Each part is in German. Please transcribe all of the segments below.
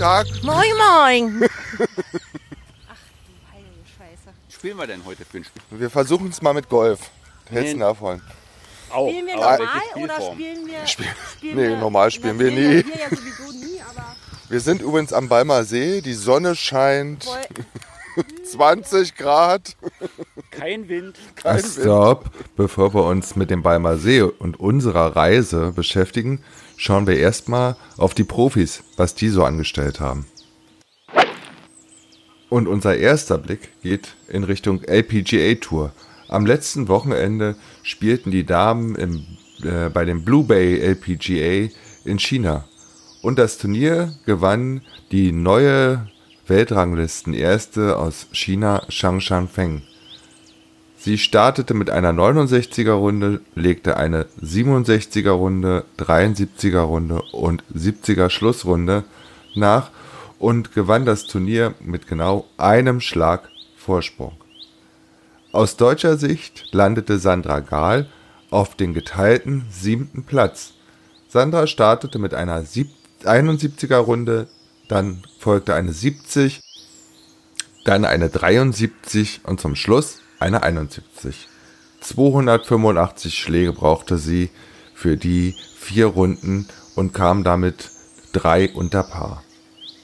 Tag. Moin, moin. spielen wir denn heute für ein Spiel? Wir versuchen es mal mit Golf. Hältst du Nee. davon? Auch. Spielen wir normal oder spielen wir. Spiel- spielen Nee, normal spielen wir nie. Wir ja sowieso nie, aber. Wir sind übrigens am Balmer See. Die Sonne scheint. Voll, 20 Grad. Kein Wind. Kein Stopp. Bevor wir uns mit dem Balmer See und unserer Reise beschäftigen, schauen wir erstmal auf die Profis, was die so angestellt haben. Und unser erster Blick geht in Richtung LPGA Tour. Am letzten Wochenende spielten die Damen im, äh, bei dem Blue Bay LPGA in China. Und das Turnier gewann die neue Weltranglisten-Erste aus China, Shang Shanfeng. Sie startete mit einer 69er Runde, legte eine 67er Runde, 73er Runde und 70er Schlussrunde nach und gewann das Turnier mit genau einem Schlag Vorsprung. Aus deutscher Sicht landete Sandra Gahl auf den geteilten siebten Platz. Sandra startete mit einer sieb- 71er Runde, dann folgte eine 70, dann eine 73 und zum Schluss eine 71. 285 Schläge brauchte sie für die vier Runden und kam damit drei unter Paar.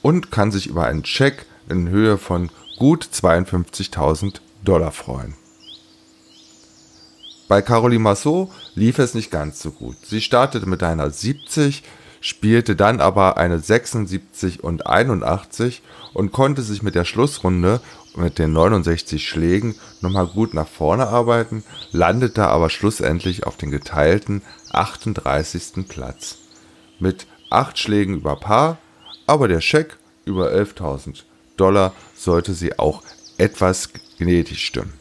Und kann sich über einen Scheck in Höhe von gut 52.000 Dollar freuen. Bei Caroline Massot lief es nicht ganz so gut. Sie startete mit einer 70, spielte dann aber eine 76 und 81 und konnte sich mit der Schlussrunde mit den 69 Schlägen nochmal gut nach vorne arbeiten, landete aber schlussendlich auf den geteilten 38. Platz. Mit 8 Schlägen über Paar, aber der Scheck über 11.000 Dollar sollte sie auch etwas gnädig stimmen.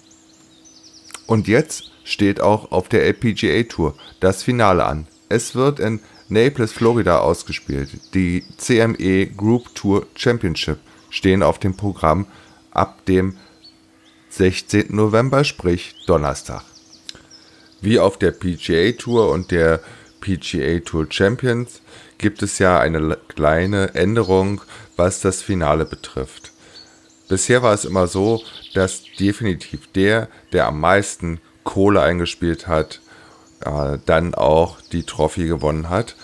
Und jetzt steht auch auf der LPGA Tour das Finale an. Es wird in Naples, Florida ausgespielt. Die CME Group Tour Championship stehen auf dem Programm ab dem 16. November, sprich Donnerstag. Wie auf der PGA Tour und der PGA Tour Champions gibt es ja eine kleine Änderung, was das Finale betrifft. Bisher war es immer so, dass definitiv der, der am meisten Kohle eingespielt hat, äh, dann auch die Trophy gewonnen hat.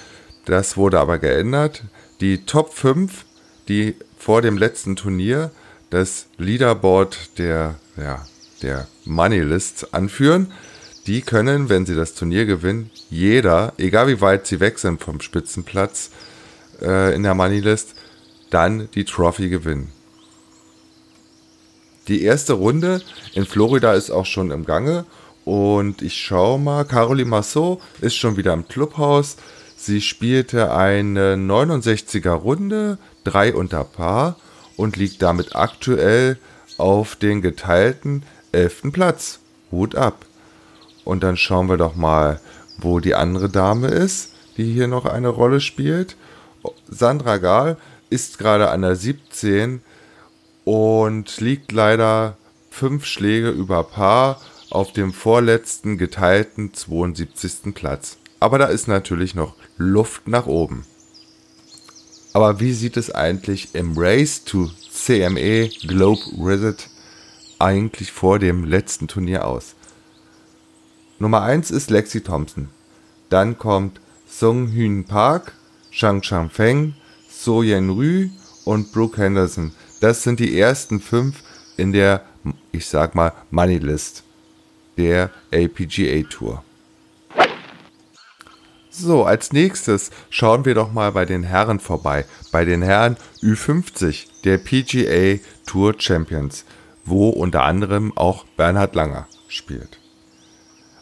Das wurde aber geändert. Die Top 5, die vor dem letzten Turnier das Leaderboard der, ja, der Money List anführen, die können, wenn sie das Turnier gewinnen, jeder, egal wie weit sie weg sind vom Spitzenplatz äh, in der Money List, dann die Trophy gewinnen. Die erste Runde in Florida ist auch schon im Gange und ich schaue mal, Caroline Massot ist schon wieder im Clubhaus. Sie spielte eine 69er Runde, drei unter Paar und liegt damit aktuell auf den geteilten 11. Platz. Hut ab. Und dann schauen wir doch mal, wo die andere Dame ist, die hier noch eine Rolle spielt. Sandra Gahl ist gerade an der 17 und liegt leider fünf Schläge über Paar auf dem vorletzten geteilten 72. Platz. Aber da ist natürlich noch Luft nach oben. Aber wie sieht es eigentlich im Race to CME Globe Visit eigentlich vor dem letzten Turnier aus? Nummer 1 ist Lexi Thompson. Dann kommt Sung Hyun Park, Shang Chang Feng, So Yen Rü und Brooke Henderson. Das sind die ersten fünf in der, ich sag mal, Money List der LPGA Tour. So, als nächstes schauen wir doch mal bei den Herren vorbei. Bei den Herren Ü50 der PGA Tour Champions, wo unter anderem auch Bernhard Langer spielt.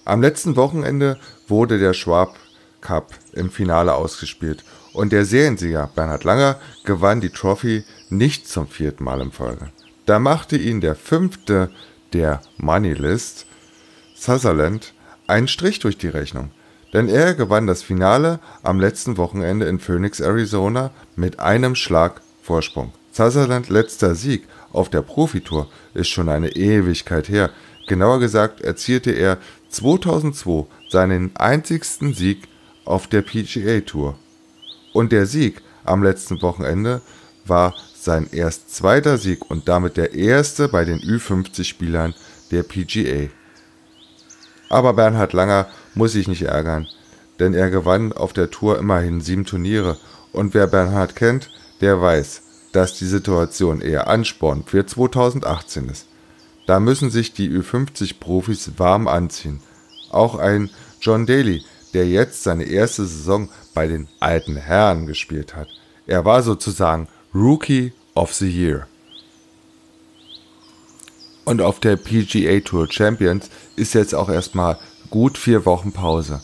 Am letzten Wochenende wurde der Schwab Cup im Finale ausgespielt und der Seriensieger Bernhard Langer gewann die Trophy nicht zum vierten Mal in Folge. Da machte ihn der fünfte der Moneylist, Sutherland, einen Strich durch die Rechnung, denn er gewann das Finale am letzten Wochenende in Phoenix, Arizona mit einem Schlag Vorsprung. Sutherlands letzter Sieg auf der Profitour ist schon eine Ewigkeit her. Genauer gesagt erzielte er 2002 seinen einzigsten Sieg auf der PGA Tour. Und der Sieg am letzten Wochenende war sein erst zweiter Sieg und damit der erste bei den Ü50-Spielern der PGA. Aber Bernhard Langer muss sich nicht ärgern, denn er gewann auf der Tour immerhin sieben Turniere und wer Bernhard kennt, der weiß, dass die Situation eher Ansporn für 2018 ist. Da müssen sich die Ü50-Profis warm anziehen. Auch ein John Daly, der jetzt seine erste Saison bei den alten Herren gespielt hat. Er war sozusagen Rookie of the Year. Und auf der PGA Tour Champions ist jetzt auch erstmal gut vier Wochen Pause.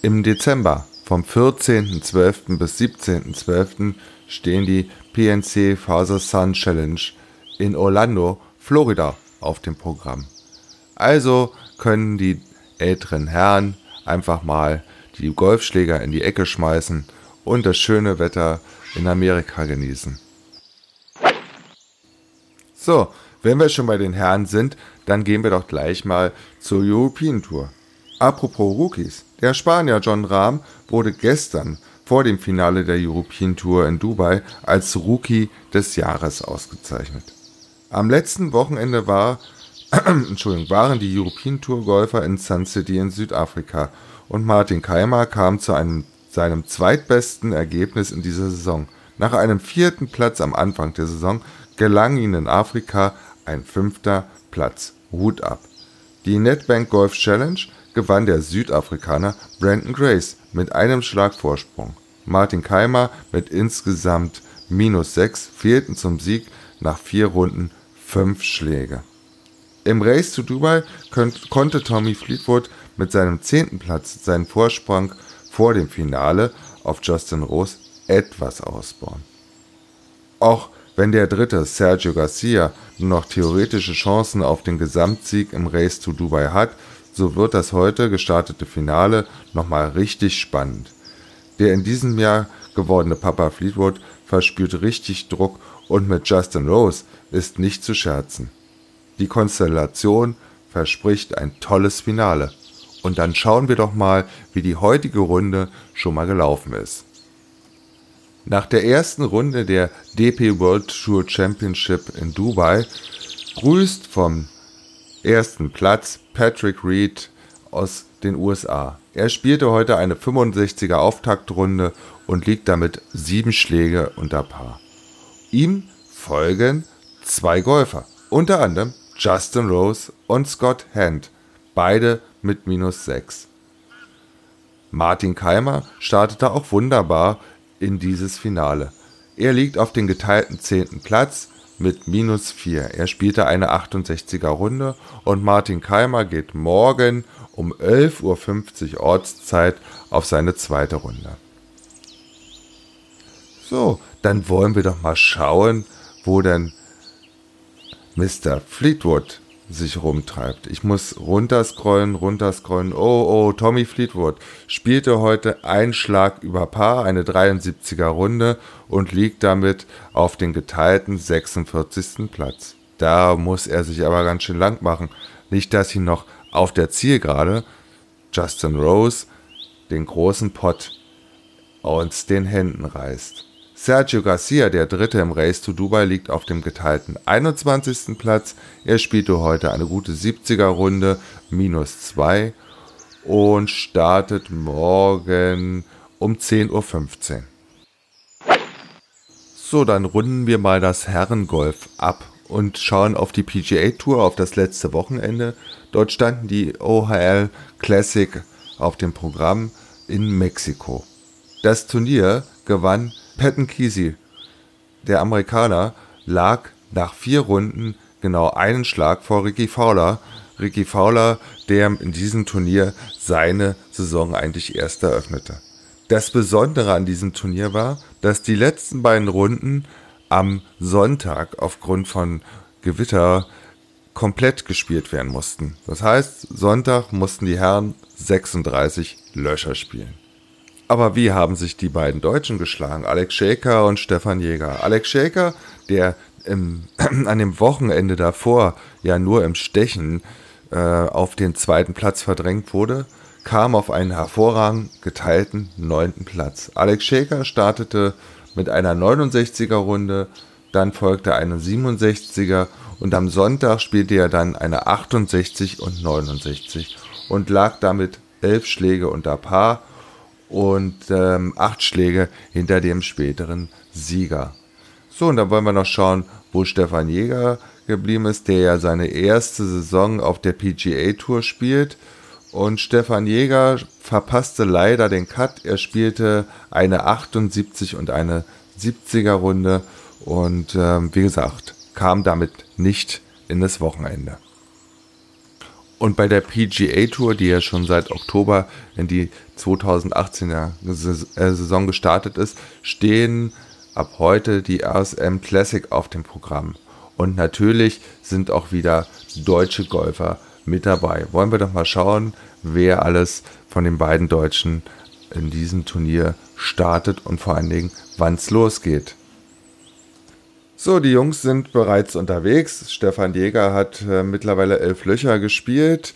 Im Dezember vom 14.12. bis 17.12. stehen die PNC Father Son Challenge in Orlando, Florida auf dem Programm. Also können die älteren Herren einfach mal die Golfschläger in die Ecke schmeißen und das schöne Wetter in Amerika genießen. So, wenn wir schon bei den Herren sind, dann gehen wir doch gleich mal zur European Tour. Apropos Rookies, der Spanier John Rahm wurde gestern vor dem Finale der European Tour in Dubai als Rookie des Jahres ausgezeichnet. Am letzten Wochenende war, Entschuldigung, waren die European Tour Golfer in Sun City in Südafrika und Martin Keimer kam zu einem, seinem zweitbesten Ergebnis in dieser Saison. Nach einem vierten Platz am Anfang der Saison gelang ihm in Afrika ein fünfter Platz. Hut ab. Die Netbank Golf Challenge gewann der Südafrikaner Brandon Grace mit einem Schlag Vorsprung. Martin Keimer mit insgesamt minus 6 fehlten zum Sieg nach vier Runden fünf Schläge. Im Race zu Dubai konnte Tommy Fleetwood mit seinem zehnten Platz seinen Vorsprung vor dem Finale auf Justin Rose etwas ausbauen. Auch wenn der dritte Sergio Garcia nur noch theoretische Chancen auf den Gesamtsieg im Race to Dubai hat, so wird das heute gestartete Finale nochmal richtig spannend. Der in diesem Jahr gewordene Papa Fleetwood verspürt richtig Druck und mit Justin Rose ist nicht zu scherzen. Die Konstellation verspricht ein tolles Finale. Und dann schauen wir doch mal, wie die heutige Runde schon mal gelaufen ist. Nach der ersten Runde der DP World Tour Championship in Dubai grüßt vom ersten Platz Patrick Reed aus den USA. Er spielte heute eine 65er Auftaktrunde und liegt damit sieben Schläge unter Paar. Ihm folgen zwei Golfer, unter anderem Justin Rose und Scott Hand, beide mit minus 6. Martin Keimer startete auch wunderbar in dieses Finale. Er liegt auf dem geteilten 10. Platz mit minus 4. Er spielte eine 68er Runde und Martin Keimer geht morgen um 11.50 Uhr Ortszeit auf seine zweite Runde. So, dann wollen wir doch mal schauen, wo denn Mr. Fleetwood sich rumtreibt. Ich muss runterscrollen, runterscrollen. Oh, oh, Tommy Fleetwood spielte heute einen Schlag über Paar, eine 73er Runde und liegt damit auf den geteilten 46. Platz. Da muss er sich aber ganz schön lang machen. Nicht, dass ihn noch auf der Zielgerade Justin Rose den großen Pott aus den Händen reißt. Sergio Garcia, der Dritte im Race to Dubai, liegt auf dem geteilten 21. Platz. Er spielte heute eine gute 70er Runde, minus 2 und startet morgen um 10.15 Uhr. So, dann runden wir mal das Herrengolf ab und schauen auf die PGA Tour, auf das letzte Wochenende. Dort standen die OHL Classic auf dem Programm in Mexiko. Das Turnier gewann Patton Kesey, der Amerikaner, lag nach vier Runden genau einen Schlag vor Ricky Fowler. Ricky Fowler, der in diesem Turnier seine Saison eigentlich erst eröffnete. Das Besondere an diesem Turnier war, dass die letzten beiden Runden am Sonntag aufgrund von Gewitter komplett gespielt werden mussten. Das heißt, Sonntag mussten die Herren 36 Löcher spielen. Aber wie haben sich die beiden Deutschen geschlagen? Alex Schäker und Stefan Jäger. Alex Schäker, der im, an dem Wochenende davor ja nur im Stechen äh, auf den zweiten Platz verdrängt wurde, kam auf einen hervorragend geteilten neunten Platz. Alex Schäker startete mit einer 69er Runde, dann folgte eine 67er und am Sonntag spielte er dann eine 68 und 69 und lag damit elf Schläge unter Paar und ähm, acht Schläge hinter dem späteren Sieger. So, und dann wollen wir noch schauen, wo Stefan Jäger geblieben ist, der ja seine erste Saison auf der PGA Tour spielt. Und Stefan Jäger verpasste leider den Cut. Er spielte eine 78 und eine 70er Runde und ähm, wie gesagt, kam damit nicht in das Wochenende. Und bei der PGA Tour, die ja schon seit Oktober in die 2018er äh, Saison gestartet ist, stehen ab heute die RSM Classic auf dem Programm. Und natürlich sind auch wieder deutsche Golfer mit dabei. Wollen wir doch mal schauen, wer alles von den beiden Deutschen in diesem Turnier startet und vor allen Dingen, wann es losgeht. So, die Jungs sind bereits unterwegs. Stefan Jäger hat äh, mittlerweile elf Löcher gespielt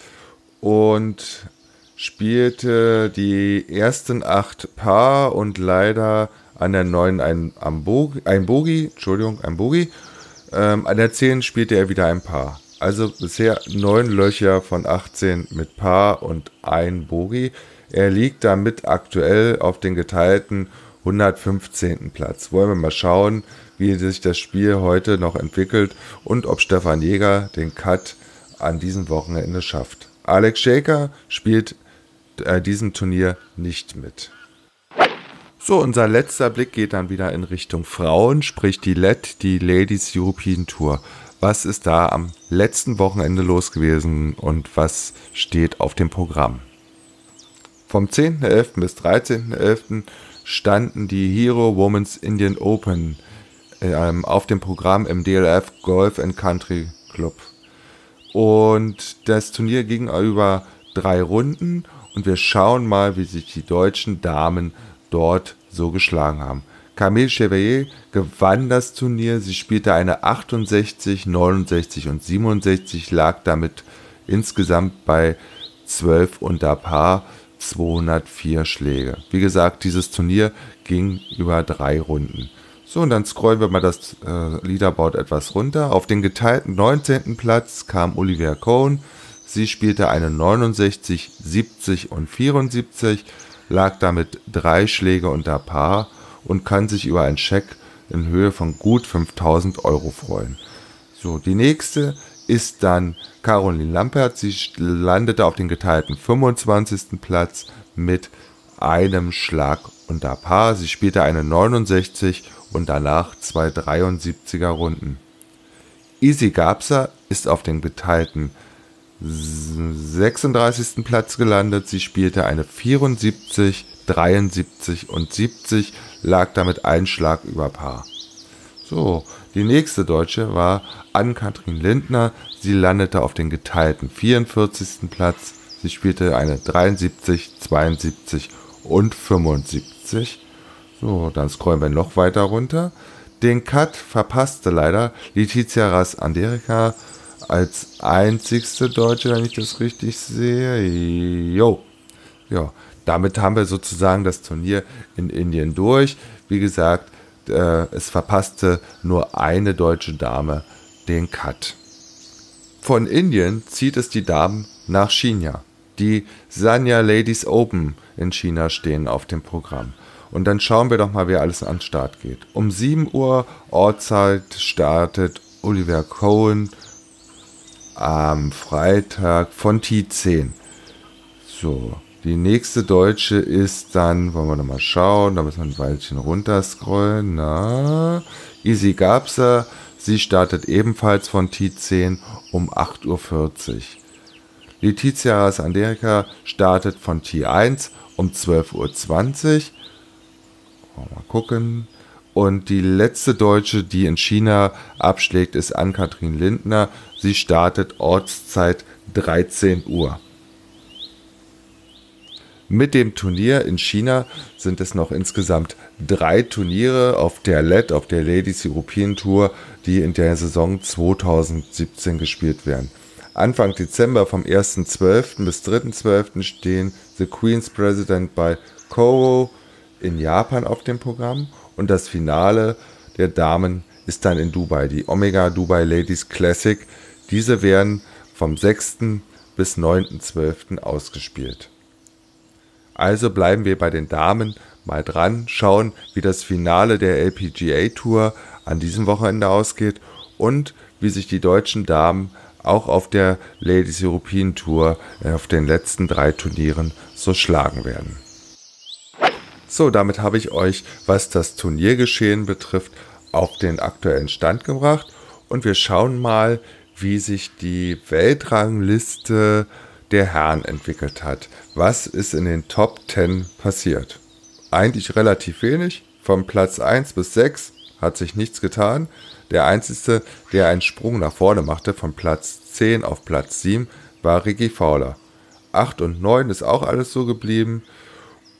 und spielte die ersten acht Paar und leider an der neuen ein, ein Bogi, Entschuldigung, ein Bogi. Ähm, an der 10 spielte er wieder ein Paar. Also bisher neun Löcher von 18 mit Paar und ein Bogi. Er liegt damit aktuell auf den geteilten 115. Platz. Wollen wir mal schauen, wie sich das Spiel heute noch entwickelt und ob Stefan Jäger den Cut an diesem Wochenende schafft. Alex Shaker spielt äh, diesem Turnier nicht mit. So, unser letzter Blick geht dann wieder in Richtung Frauen, sprich die LED, die Ladies European Tour. Was ist da am letzten Wochenende los gewesen und was steht auf dem Programm? Vom 10.11. bis 13.11. standen die Hero Women's Indian Open ähm, auf dem Programm im DLF Golf and Country Club. Und das Turnier ging über drei Runden und wir schauen mal, wie sich die deutschen Damen dort so geschlagen haben. Camille Chevalier gewann das Turnier. Sie spielte eine 68, 69 und 67, lag damit insgesamt bei 12 unter Paar, 204 Schläge. Wie gesagt, dieses Turnier ging über drei Runden. So, und dann scrollen wir mal das äh, Leaderboard etwas runter. Auf den geteilten 19. Platz kam Olivia Cohn. Sie spielte eine 69, 70 und 74 lag damit drei Schläge unter Paar und kann sich über einen Scheck in Höhe von gut 5000 Euro freuen. So, die nächste ist dann Caroline Lampert. Sie landete auf den geteilten 25. Platz mit einem Schlag unter Paar. Sie spielte eine 69 und danach zwei 73er Runden. Easy Gabser ist auf den geteilten 36. Platz gelandet. Sie spielte eine 74, 73 und 70, lag damit ein Schlag über Paar. So, die nächste Deutsche war Ann-Kathrin Lindner. Sie landete auf den geteilten 44. Platz. Sie spielte eine 73, 72 und 75. So, dann scrollen wir noch weiter runter. Den Cut verpasste leider Letizia Ras Anderika als einzigste Deutsche, wenn ich das richtig sehe. Jo. Ja, damit haben wir sozusagen das Turnier in Indien durch. Wie gesagt, äh, es verpasste nur eine deutsche Dame den Cut. Von Indien zieht es die Damen nach China. Die Sanya Ladies Open in China stehen auf dem Programm. Und dann schauen wir doch mal, wer alles an den Start geht. Um 7 Uhr Ortszeit startet Oliver Cohen am Freitag von T10. So, die nächste deutsche ist dann, wollen wir nochmal schauen, da müssen wir ein Weilchen runterscrollen. Na, Easy Gabser, sie startet ebenfalls von T10 um 8.40 Uhr. Letizia Anderika startet von T1 um 12.20 Uhr. Mal gucken. Und die letzte Deutsche, die in China abschlägt, ist Ann-Kathrin Lindner. Sie startet Ortszeit 13 Uhr. Mit dem Turnier in China sind es noch insgesamt drei Turniere auf der LED, auf der Ladies European Tour, die in der Saison 2017 gespielt werden. Anfang Dezember vom 1.12. bis 3.12. stehen The Queen's President bei Koro in Japan auf dem Programm und das Finale der Damen ist dann in Dubai, die Omega Dubai Ladies Classic. Diese werden vom 6. bis 9.12. ausgespielt. Also bleiben wir bei den Damen mal dran, schauen, wie das Finale der LPGA Tour an diesem Wochenende ausgeht und wie sich die deutschen Damen auch auf der Ladies European Tour äh, auf den letzten drei Turnieren so schlagen werden. So, damit habe ich euch, was das Turniergeschehen betrifft, auf den aktuellen Stand gebracht und wir schauen mal, wie sich die Weltrangliste der Herren entwickelt hat. Was ist in den Top 10 passiert? Eigentlich relativ wenig. Vom Platz 1 bis 6 hat sich nichts getan. Der einzige, der einen Sprung nach vorne machte, von Platz 10 auf Platz 7, war Ricky Fowler. 8 und 9 ist auch alles so geblieben.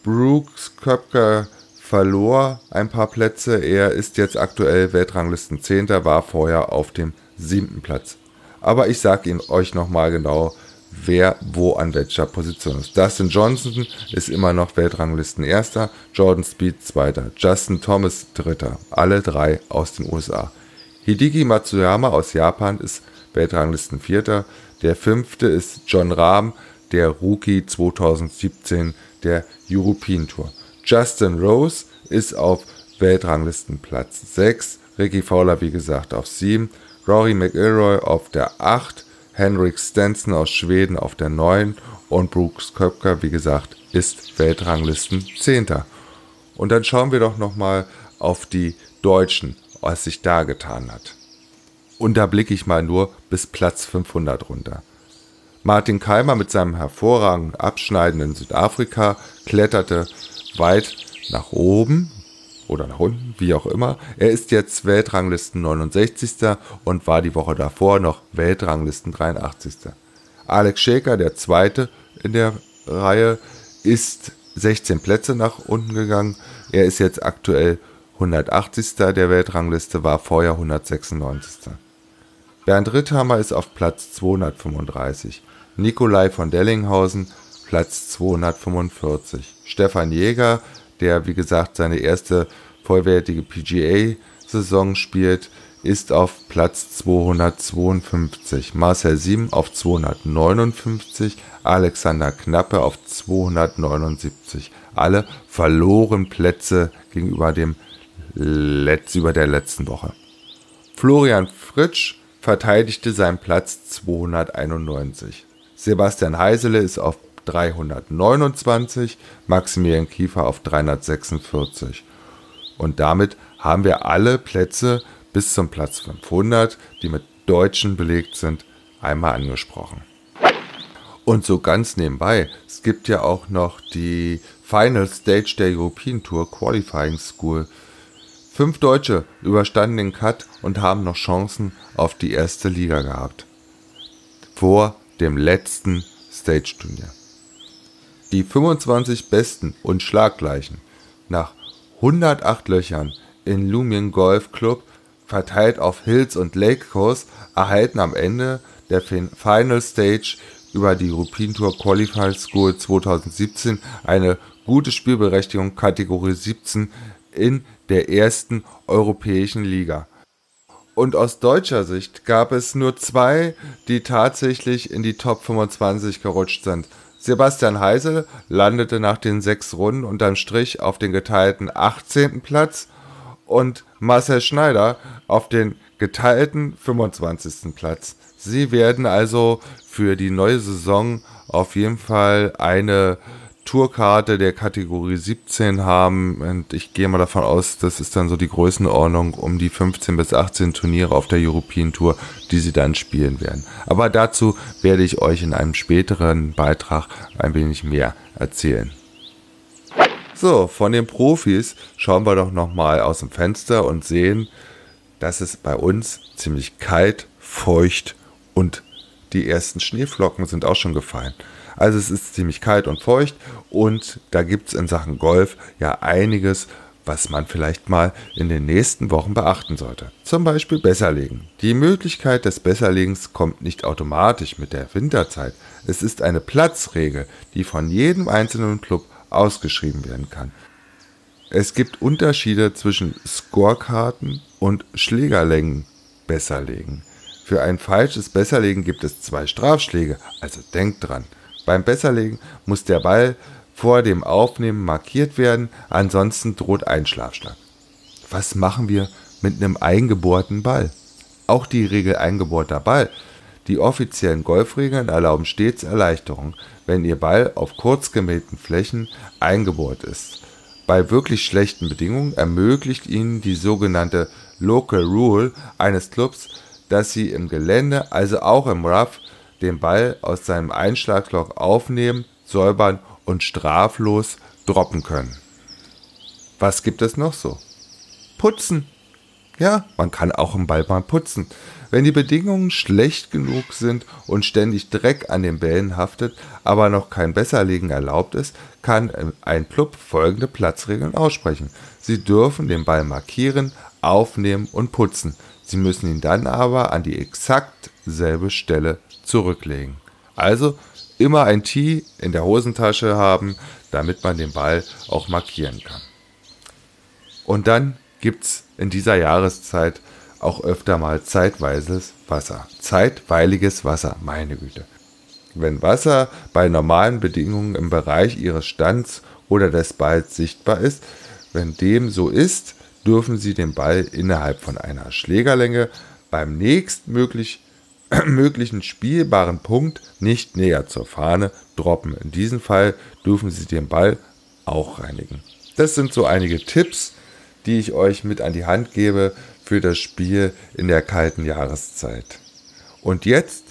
Brooks Köpker verlor ein paar Plätze. Er ist jetzt aktuell Weltranglisten 10. war vorher auf dem siebten Platz. Aber ich sage Ihnen euch nochmal genau, wer wo an welcher Position ist. Dustin Johnson ist immer noch Weltranglisten erster, Jordan Speed zweiter, Justin Thomas dritter, alle drei aus den USA. Hideki Matsuyama aus Japan ist Weltranglisten vierter, der fünfte ist John Rahm, der Rookie 2017 der European Tour. Justin Rose ist auf Weltranglistenplatz 6, Ricky Fowler wie gesagt auf 7, Rory McIlroy auf der 8, Henrik Stenson aus Schweden auf der 9 und Brooks Köpker wie gesagt ist Weltranglisten 10. Und dann schauen wir doch nochmal auf die Deutschen, was sich da getan hat. Und da blicke ich mal nur bis Platz 500 runter. Martin Keimer mit seinem hervorragend abschneidenden Südafrika kletterte weit nach oben oder nach unten, wie auch immer. Er ist jetzt Weltranglisten 69. und war die Woche davor noch Weltranglisten 83. Alex Schäker, der zweite in der Reihe, ist 16 Plätze nach unten gegangen. Er ist jetzt aktuell 180. der Weltrangliste, war vorher 196. Bernd Ritthammer ist auf Platz 235. Nikolai von Dellinghausen Platz 245. Stefan Jäger, der wie gesagt seine erste vollwertige PGA-Saison spielt, ist auf Platz 252. Marcel Sieben auf 259. Alexander Knappe auf 279. Alle verloren Plätze gegenüber dem Letz über der letzten Woche. Florian Fritsch verteidigte seinen Platz 291. Sebastian Heisele ist auf 329, Maximilian Kiefer auf 346. Und damit haben wir alle Plätze bis zum Platz 500, die mit Deutschen belegt sind, einmal angesprochen. Und so ganz nebenbei, es gibt ja auch noch die Final Stage der European Tour Qualifying School. Fünf Deutsche überstanden den Cut und haben noch Chancen auf die erste Liga gehabt. Vor dem letzten Stage-Turnier. Die 25 besten und schlaggleichen nach 108 Löchern in Lumion Golf Club verteilt auf Hills und Lake Coast erhalten am Ende der Final Stage über die European Tour Qualifier School 2017 eine gute Spielberechtigung Kategorie 17 in der ersten europäischen Liga und aus deutscher Sicht gab es nur zwei, die tatsächlich in die Top 25 gerutscht sind. Sebastian Heisel landete nach den sechs Runden unterm Strich auf den geteilten 18. Platz und Marcel Schneider auf den geteilten 25. Platz. Sie werden also für die neue Saison auf jeden Fall eine Tourkarte der Kategorie 17 haben. Und ich gehe mal davon aus, das ist dann so die Größenordnung um die 15 bis 18 Turniere auf der European Tour, die sie dann spielen werden. Aber dazu werde ich euch in einem späteren Beitrag ein wenig mehr erzählen. So, von den Profis schauen wir doch nochmal aus dem Fenster und sehen, dass es bei uns ziemlich kalt, feucht und die ersten Schneeflocken sind auch schon gefallen. Also es ist ziemlich kalt und feucht und da gibt es in Sachen Golf ja einiges, was man vielleicht mal in den nächsten Wochen beachten sollte. Zum Beispiel Besserlegen. Die Möglichkeit des Besserlegens kommt nicht automatisch mit der Winterzeit. Es ist eine Platzregel, die von jedem einzelnen Club ausgeschrieben werden kann. Es gibt Unterschiede zwischen Scorekarten und Schlägerlängen Besserlegen. Für ein falsches Besserlegen gibt es zwei Strafschläge, also denkt dran. Beim Besserlegen muss der Ball vor dem Aufnehmen markiert werden, ansonsten droht ein Schlafschlag. Was machen wir mit einem eingebohrten Ball? Auch die Regel eingebohrter Ball. Die offiziellen Golfregeln erlauben stets Erleichterung, wenn Ihr Ball auf kurz gemähten Flächen eingebohrt ist. Bei wirklich schlechten Bedingungen ermöglicht Ihnen die sogenannte Local Rule eines Clubs, dass Sie im Gelände, also auch im Rough, den Ball aus seinem Einschlagloch aufnehmen, säubern und straflos droppen können. Was gibt es noch so? Putzen. Ja, man kann auch einen Ball mal putzen. Wenn die Bedingungen schlecht genug sind und ständig Dreck an den Bällen haftet, aber noch kein Besserlegen erlaubt ist, kann ein Club folgende Platzregeln aussprechen. Sie dürfen den Ball markieren, aufnehmen und putzen. Sie müssen ihn dann aber an die exakt selbe Stelle zurücklegen. Also immer ein Tee in der Hosentasche haben, damit man den Ball auch markieren kann. Und dann gibt es in dieser Jahreszeit auch öfter mal zeitweises Wasser. Zeitweiliges Wasser, meine Güte. Wenn Wasser bei normalen Bedingungen im Bereich ihres Stands oder des Balls sichtbar ist, wenn dem so ist, dürfen Sie den Ball innerhalb von einer Schlägerlänge beim nächstmöglichen möglichen spielbaren Punkt nicht näher zur Fahne droppen. In diesem Fall dürfen Sie den Ball auch reinigen. Das sind so einige Tipps, die ich euch mit an die Hand gebe für das Spiel in der kalten Jahreszeit. Und jetzt,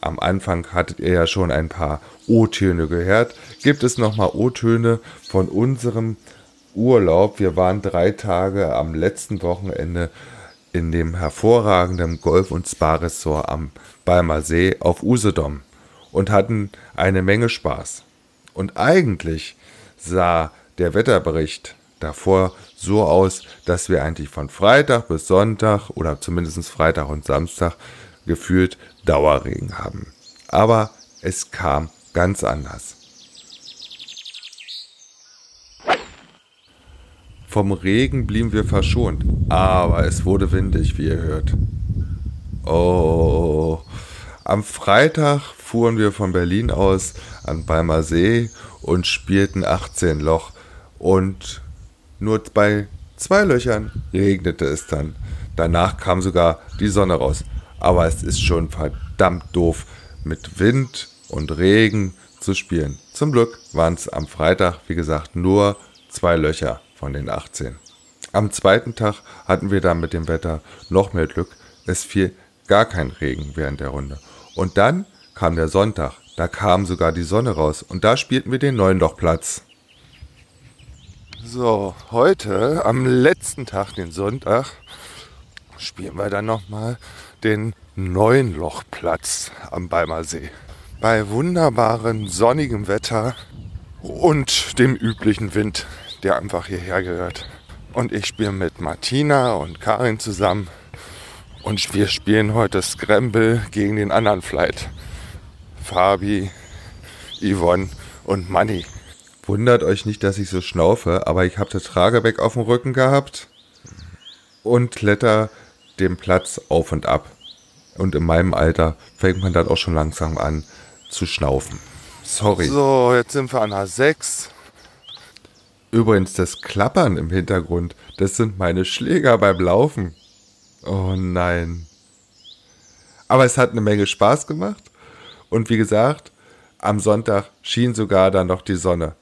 am Anfang hattet ihr ja schon ein paar O-Töne gehört, gibt es nochmal O-Töne von unserem Urlaub. Wir waren drei Tage am letzten Wochenende in dem hervorragenden Golf- und Spa-Ressort am Balmer See auf Usedom und hatten eine Menge Spaß. Und eigentlich sah der Wetterbericht davor so aus, dass wir eigentlich von Freitag bis Sonntag oder zumindest Freitag und Samstag gefühlt Dauerregen haben. Aber es kam ganz anders. Vom Regen blieben wir verschont, aber es wurde windig, wie ihr hört. Oh, am Freitag fuhren wir von Berlin aus an Balmer See und spielten 18 Loch und nur bei zwei Löchern regnete es dann. Danach kam sogar die Sonne raus. Aber es ist schon verdammt doof, mit Wind und Regen zu spielen. Zum Glück waren es am Freitag, wie gesagt, nur zwei Löcher von den 18. Am zweiten Tag hatten wir dann mit dem Wetter noch mehr Glück. Es fiel gar kein Regen während der Runde. Und dann kam der Sonntag. Da kam sogar die Sonne raus. Und da spielten wir den neuen Lochplatz. So, heute, am letzten Tag, den Sonntag, spielen wir dann nochmal den neuen Lochplatz am Balmer See. Bei wunderbarem sonnigem Wetter und dem üblichen Wind der einfach hierher gehört. Und ich spiele mit Martina und Karin zusammen. Und wir spielen heute Scramble gegen den anderen Flight. Fabi, Yvonne und Manny. Wundert euch nicht, dass ich so schnaufe, aber ich habe das Tragebeck auf dem Rücken gehabt und kletter den Platz auf und ab. Und in meinem Alter fängt man dann auch schon langsam an zu schnaufen. Sorry. So, jetzt sind wir an der 6. Übrigens, das Klappern im Hintergrund, das sind meine Schläger beim Laufen. Oh nein. Aber es hat eine Menge Spaß gemacht. Und wie gesagt, am Sonntag schien sogar dann noch die Sonne.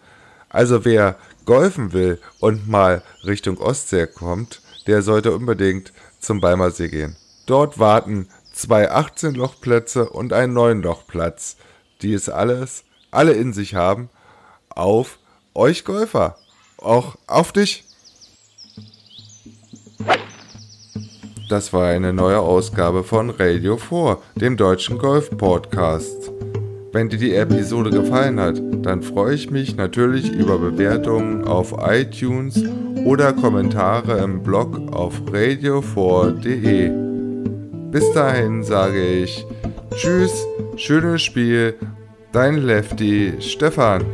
Also wer golfen will und mal Richtung Ostsee kommt, der sollte unbedingt zum Balmersee gehen. Dort warten zwei 18-Loch-Plätze und ein 9-Loch-Platz, die es alles, alle in sich haben, auf euch Golfer. Auch auf dich. Das war eine neue Ausgabe von Radio 4, dem deutschen Golf-Podcast. Wenn dir die Episode gefallen hat, dann freue ich mich natürlich über Bewertungen auf iTunes oder Kommentare im Blog auf radio4.de. Bis dahin sage ich Tschüss, schönes Spiel, dein Lefty Stefan.